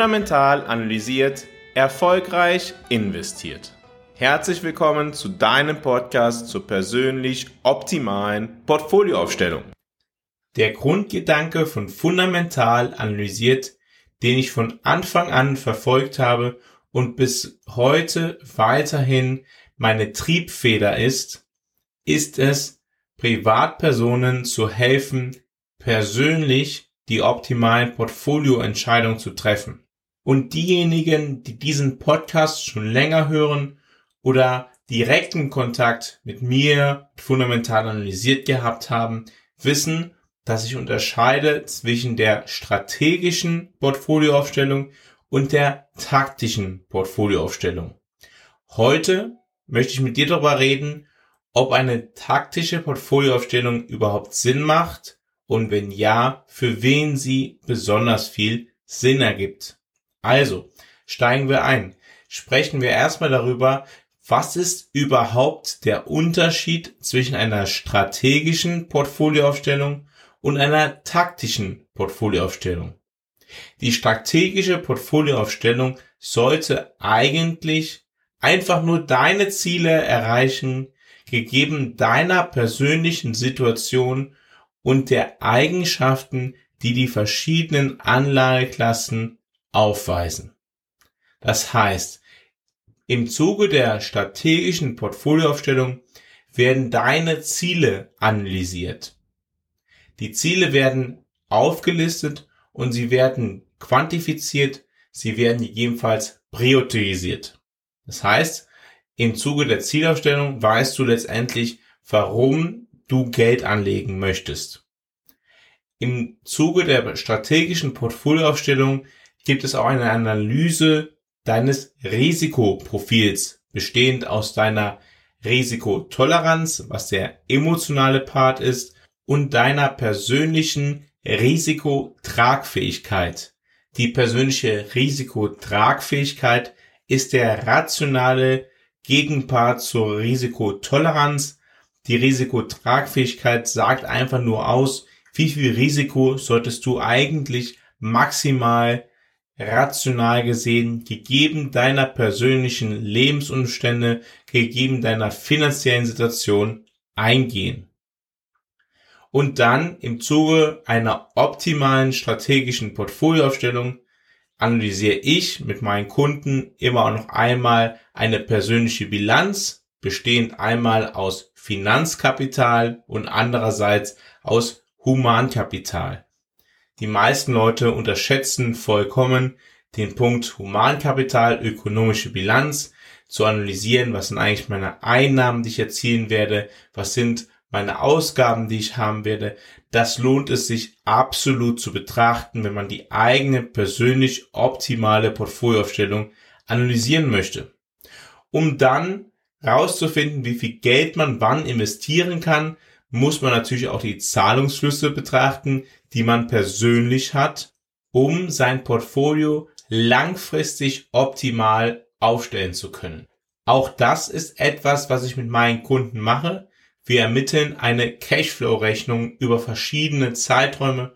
fundamental analysiert, erfolgreich investiert. Herzlich willkommen zu deinem Podcast zur persönlich optimalen Portfolioaufstellung. Der Grundgedanke von fundamental analysiert, den ich von Anfang an verfolgt habe und bis heute weiterhin meine Triebfeder ist, ist es, Privatpersonen zu helfen, persönlich die optimalen Portfolioentscheidungen zu treffen. Und diejenigen, die diesen Podcast schon länger hören oder direkten Kontakt mit mir fundamental analysiert gehabt haben, wissen, dass ich unterscheide zwischen der strategischen Portfolioaufstellung und der taktischen Portfolioaufstellung. Heute möchte ich mit dir darüber reden, ob eine taktische Portfolioaufstellung überhaupt Sinn macht und wenn ja, für wen sie besonders viel Sinn ergibt. Also, steigen wir ein. Sprechen wir erstmal darüber, was ist überhaupt der Unterschied zwischen einer strategischen Portfolioaufstellung und einer taktischen Portfolioaufstellung. Die strategische Portfolioaufstellung sollte eigentlich einfach nur deine Ziele erreichen, gegeben deiner persönlichen Situation und der Eigenschaften, die die verschiedenen Anlageklassen aufweisen. Das heißt, im Zuge der strategischen Portfolioaufstellung werden deine Ziele analysiert. Die Ziele werden aufgelistet und sie werden quantifiziert, sie werden gegebenenfalls priorisiert. Das heißt, im Zuge der Zielaufstellung weißt du letztendlich, warum du Geld anlegen möchtest. Im Zuge der strategischen Portfolioaufstellung gibt es auch eine Analyse deines Risikoprofils, bestehend aus deiner Risikotoleranz, was der emotionale Part ist, und deiner persönlichen Risikotragfähigkeit. Die persönliche Risikotragfähigkeit ist der rationale Gegenpart zur Risikotoleranz. Die Risikotragfähigkeit sagt einfach nur aus, wie viel Risiko solltest du eigentlich maximal rational gesehen, gegeben deiner persönlichen Lebensumstände, gegeben deiner finanziellen Situation eingehen und dann im Zuge einer optimalen strategischen Portfolioaufstellung analysiere ich mit meinen Kunden immer auch noch einmal eine persönliche Bilanz, bestehend einmal aus Finanzkapital und andererseits aus Humankapital. Die meisten Leute unterschätzen vollkommen den Punkt Humankapital, ökonomische Bilanz, zu analysieren, was sind eigentlich meine Einnahmen, die ich erzielen werde, was sind meine Ausgaben, die ich haben werde, das lohnt es sich absolut zu betrachten, wenn man die eigene persönlich optimale Portfolioaufstellung analysieren möchte. Um dann rauszufinden, wie viel Geld man wann investieren kann, muss man natürlich auch die Zahlungsflüsse betrachten, die man persönlich hat, um sein Portfolio langfristig optimal aufstellen zu können. Auch das ist etwas, was ich mit meinen Kunden mache. Wir ermitteln eine Cashflow-Rechnung über verschiedene Zeiträume,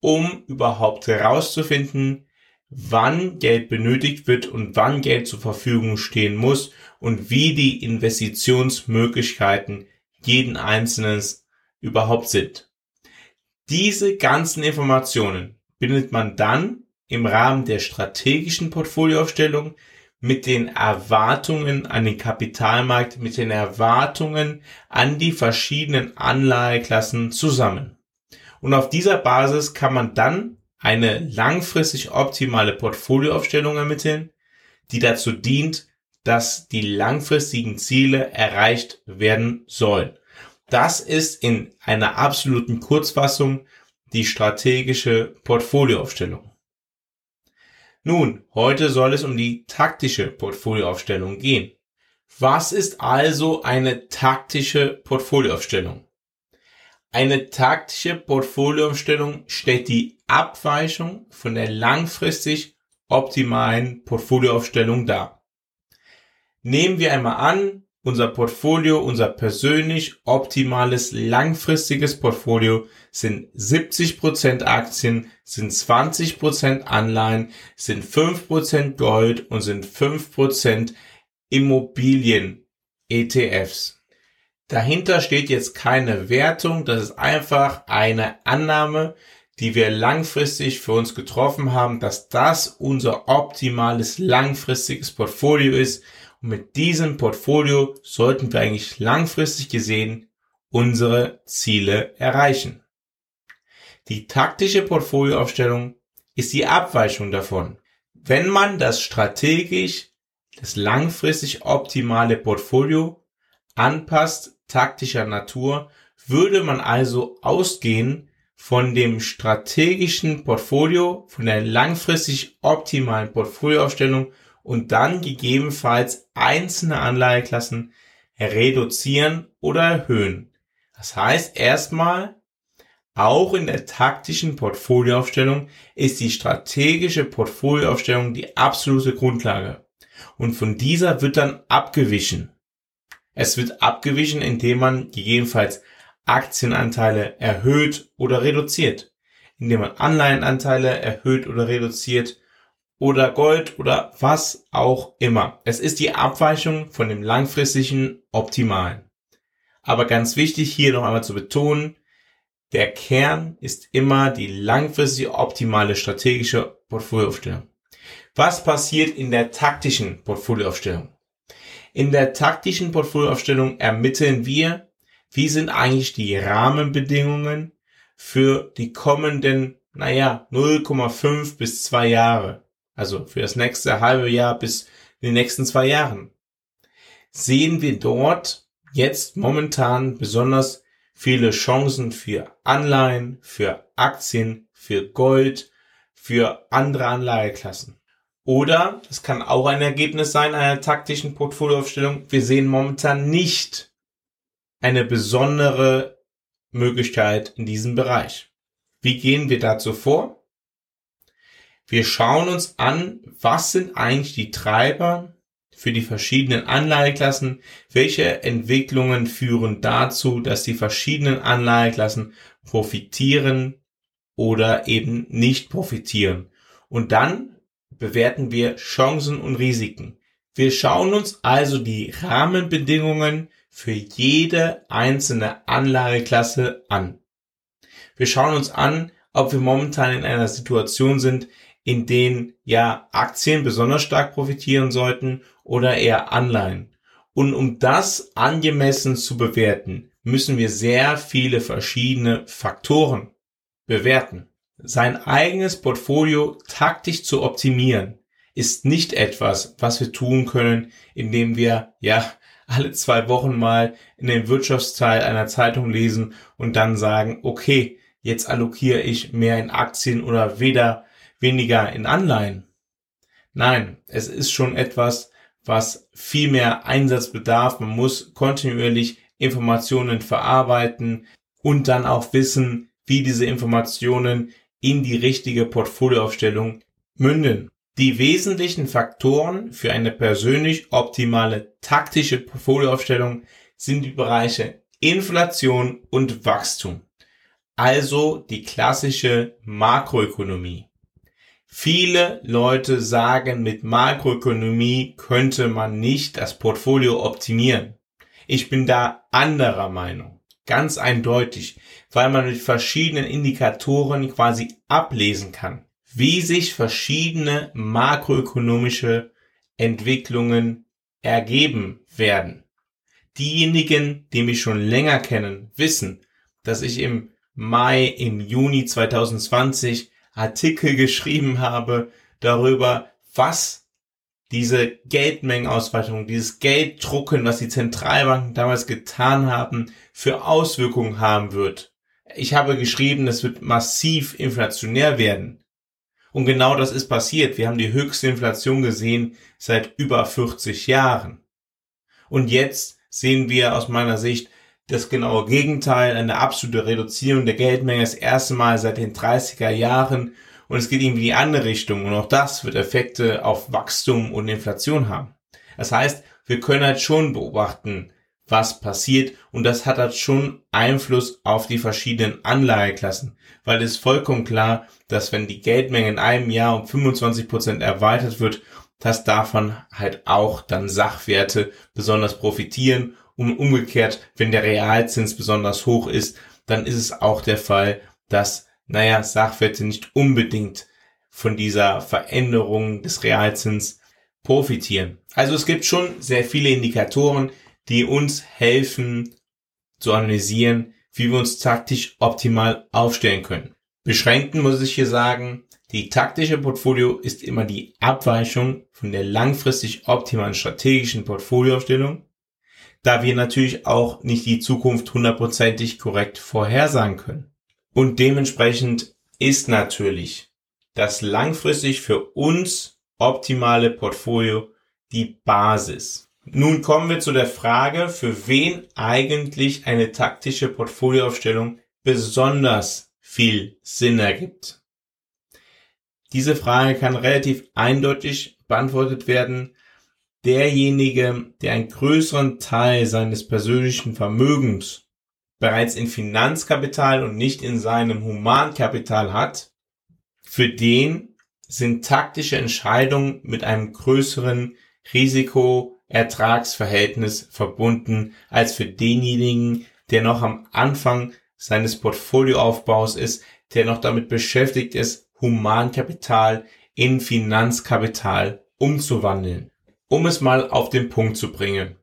um überhaupt herauszufinden, wann Geld benötigt wird und wann Geld zur Verfügung stehen muss und wie die Investitionsmöglichkeiten jeden Einzelnen überhaupt sind. Diese ganzen Informationen bindet man dann im Rahmen der strategischen Portfolioaufstellung mit den Erwartungen an den Kapitalmarkt, mit den Erwartungen an die verschiedenen Anlageklassen zusammen. Und auf dieser Basis kann man dann eine langfristig optimale Portfolioaufstellung ermitteln, die dazu dient, dass die langfristigen Ziele erreicht werden sollen. Das ist in einer absoluten Kurzfassung die strategische Portfolioaufstellung. Nun, heute soll es um die taktische Portfolioaufstellung gehen. Was ist also eine taktische Portfolioaufstellung? Eine taktische Portfolioaufstellung stellt die Abweichung von der langfristig optimalen Portfolioaufstellung dar. Nehmen wir einmal an, unser Portfolio, unser persönlich optimales langfristiges Portfolio sind 70% Aktien, sind 20% Anleihen, sind 5% Gold und sind 5% Immobilien ETFs. Dahinter steht jetzt keine Wertung, das ist einfach eine Annahme, die wir langfristig für uns getroffen haben, dass das unser optimales langfristiges Portfolio ist. Und mit diesem Portfolio sollten wir eigentlich langfristig gesehen unsere Ziele erreichen. Die taktische Portfolioaufstellung ist die Abweichung davon. Wenn man das strategisch, das langfristig optimale Portfolio anpasst, taktischer Natur, würde man also ausgehen von dem strategischen Portfolio, von der langfristig optimalen Portfolioaufstellung und dann gegebenenfalls einzelne Anleiheklassen reduzieren oder erhöhen. Das heißt erstmal, auch in der taktischen Portfolioaufstellung ist die strategische Portfolioaufstellung die absolute Grundlage. Und von dieser wird dann abgewichen. Es wird abgewichen, indem man gegebenenfalls Aktienanteile erhöht oder reduziert, indem man Anleihenanteile erhöht oder reduziert oder Gold oder was auch immer. Es ist die Abweichung von dem langfristigen Optimalen. Aber ganz wichtig hier noch einmal zu betonen, der Kern ist immer die langfristige optimale strategische Portfolioaufstellung. Was passiert in der taktischen Portfolioaufstellung? In der taktischen Portfolioaufstellung ermitteln wir, wie sind eigentlich die Rahmenbedingungen für die kommenden, naja, 0,5 bis 2 Jahre. Also für das nächste halbe Jahr bis in den nächsten zwei Jahren. Sehen wir dort jetzt momentan besonders viele Chancen für Anleihen, für Aktien, für Gold, für andere Anlageklassen. Oder es kann auch ein Ergebnis sein einer taktischen Portfolioaufstellung. Wir sehen momentan nicht eine besondere Möglichkeit in diesem Bereich. Wie gehen wir dazu vor? Wir schauen uns an, was sind eigentlich die Treiber für die verschiedenen Anleiheklassen, welche Entwicklungen führen dazu, dass die verschiedenen Anleiheklassen profitieren oder eben nicht profitieren. Und dann bewerten wir Chancen und Risiken. Wir schauen uns also die Rahmenbedingungen für jede einzelne Anlageklasse an. Wir schauen uns an, ob wir momentan in einer Situation sind, in denen ja Aktien besonders stark profitieren sollten oder eher Anleihen. Und um das angemessen zu bewerten, müssen wir sehr viele verschiedene Faktoren bewerten. Sein eigenes Portfolio taktisch zu optimieren, ist nicht etwas, was wir tun können, indem wir ja alle zwei Wochen mal in den Wirtschaftsteil einer Zeitung lesen und dann sagen, okay, jetzt allokiere ich mehr in Aktien oder weder weniger in Anleihen. Nein, es ist schon etwas, was viel mehr Einsatz bedarf. Man muss kontinuierlich Informationen verarbeiten und dann auch wissen, wie diese Informationen in die richtige Portfolioaufstellung münden. Die wesentlichen Faktoren für eine persönlich optimale taktische Portfolioaufstellung sind die Bereiche Inflation und Wachstum, also die klassische Makroökonomie. Viele Leute sagen, mit Makroökonomie könnte man nicht das Portfolio optimieren. Ich bin da anderer Meinung. Ganz eindeutig, weil man mit verschiedenen Indikatoren quasi ablesen kann, wie sich verschiedene makroökonomische Entwicklungen ergeben werden. Diejenigen, die mich schon länger kennen, wissen, dass ich im Mai, im Juni 2020 Artikel geschrieben habe darüber, was diese Geldmengenausweitung, dieses Gelddrucken, was die Zentralbanken damals getan haben, für Auswirkungen haben wird. Ich habe geschrieben, es wird massiv inflationär werden. Und genau das ist passiert. Wir haben die höchste Inflation gesehen seit über 40 Jahren. Und jetzt sehen wir aus meiner Sicht das genaue Gegenteil, eine absolute Reduzierung der Geldmenge das erste Mal seit den 30er Jahren. Und es geht irgendwie in die andere Richtung. Und auch das wird Effekte auf Wachstum und Inflation haben. Das heißt, wir können halt schon beobachten, was passiert. Und das hat halt schon Einfluss auf die verschiedenen Anlageklassen, weil es ist vollkommen klar, dass wenn die Geldmenge in einem Jahr um 25 Prozent erweitert wird, dass davon halt auch dann Sachwerte besonders profitieren und umgekehrt, wenn der Realzins besonders hoch ist, dann ist es auch der Fall, dass, naja, Sachwerte nicht unbedingt von dieser Veränderung des Realzins profitieren. Also es gibt schon sehr viele Indikatoren, die uns helfen zu analysieren, wie wir uns taktisch optimal aufstellen können. Beschränken muss ich hier sagen, die taktische Portfolio ist immer die Abweichung von der langfristig optimalen strategischen Portfolioaufstellung, da wir natürlich auch nicht die Zukunft hundertprozentig korrekt vorhersagen können. Und dementsprechend ist natürlich das langfristig für uns optimale Portfolio die Basis. Nun kommen wir zu der Frage, für wen eigentlich eine taktische Portfolioaufstellung besonders viel Sinn ergibt. Diese Frage kann relativ eindeutig beantwortet werden. Derjenige, der einen größeren Teil seines persönlichen Vermögens bereits in Finanzkapital und nicht in seinem Humankapital hat, für den sind taktische Entscheidungen mit einem größeren Risiko-Ertragsverhältnis verbunden als für denjenigen, der noch am Anfang seines Portfolioaufbaus ist, der noch damit beschäftigt ist, Humankapital in Finanzkapital umzuwandeln. Um es mal auf den Punkt zu bringen.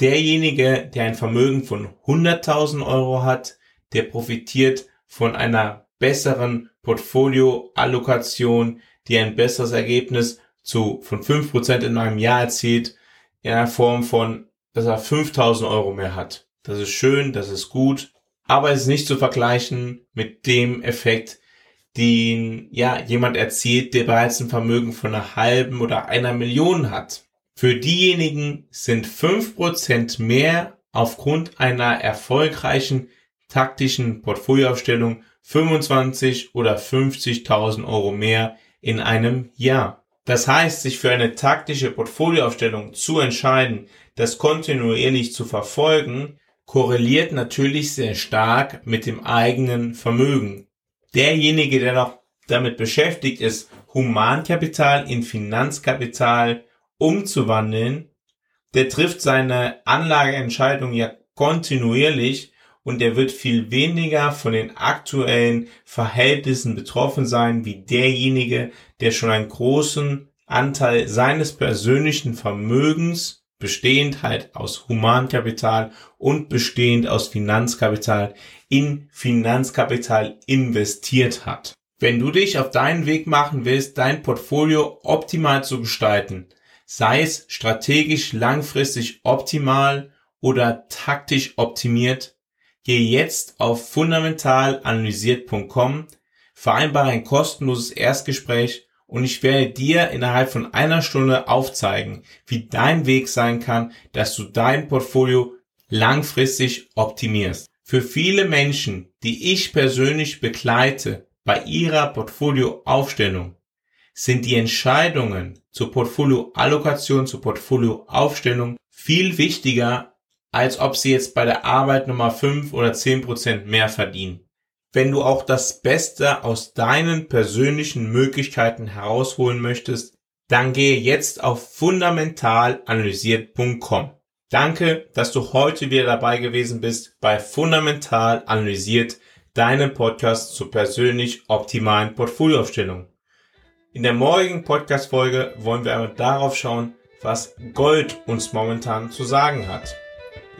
Derjenige, der ein Vermögen von 100.000 Euro hat, der profitiert von einer besseren Portfolioallokation, die ein besseres Ergebnis zu, von 5% in einem Jahr erzielt, in einer Form von, dass er 5000 Euro mehr hat. Das ist schön, das ist gut, aber es ist nicht zu vergleichen mit dem Effekt, den, ja, jemand erzielt, der bereits ein Vermögen von einer halben oder einer Million hat. Für diejenigen sind 5% mehr aufgrund einer erfolgreichen taktischen Portfolioaufstellung 25 oder 50.000 Euro mehr in einem Jahr. Das heißt, sich für eine taktische Portfolioaufstellung zu entscheiden, das kontinuierlich zu verfolgen, korreliert natürlich sehr stark mit dem eigenen Vermögen. Derjenige, der noch damit beschäftigt ist, Humankapital in Finanzkapital umzuwandeln, der trifft seine Anlageentscheidung ja kontinuierlich und er wird viel weniger von den aktuellen Verhältnissen betroffen sein, wie derjenige, der schon einen großen Anteil seines persönlichen Vermögens bestehend halt aus Humankapital und bestehend aus Finanzkapital in Finanzkapital investiert hat. Wenn du dich auf deinen Weg machen willst, dein Portfolio optimal zu gestalten, sei es strategisch langfristig optimal oder taktisch optimiert, Gehe jetzt auf fundamentalanalysiert.com, vereinbare ein kostenloses Erstgespräch und ich werde dir innerhalb von einer Stunde aufzeigen, wie dein Weg sein kann, dass du dein Portfolio langfristig optimierst. Für viele Menschen, die ich persönlich begleite bei ihrer Portfolioaufstellung, sind die Entscheidungen zur Portfolioallokation, zur Portfolioaufstellung viel wichtiger als ob sie jetzt bei der Arbeit Nummer 5 oder 10 Prozent mehr verdienen. Wenn du auch das Beste aus deinen persönlichen Möglichkeiten herausholen möchtest, dann gehe jetzt auf fundamentalanalysiert.com. Danke, dass du heute wieder dabei gewesen bist bei Fundamental Analysiert, deinem Podcast zur persönlich optimalen Portfolioaufstellung. In der morgigen Podcast-Folge wollen wir einmal darauf schauen, was Gold uns momentan zu sagen hat.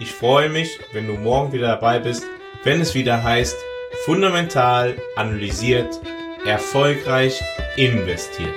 Ich freue mich, wenn du morgen wieder dabei bist, wenn es wieder heißt, fundamental analysiert, erfolgreich investiert.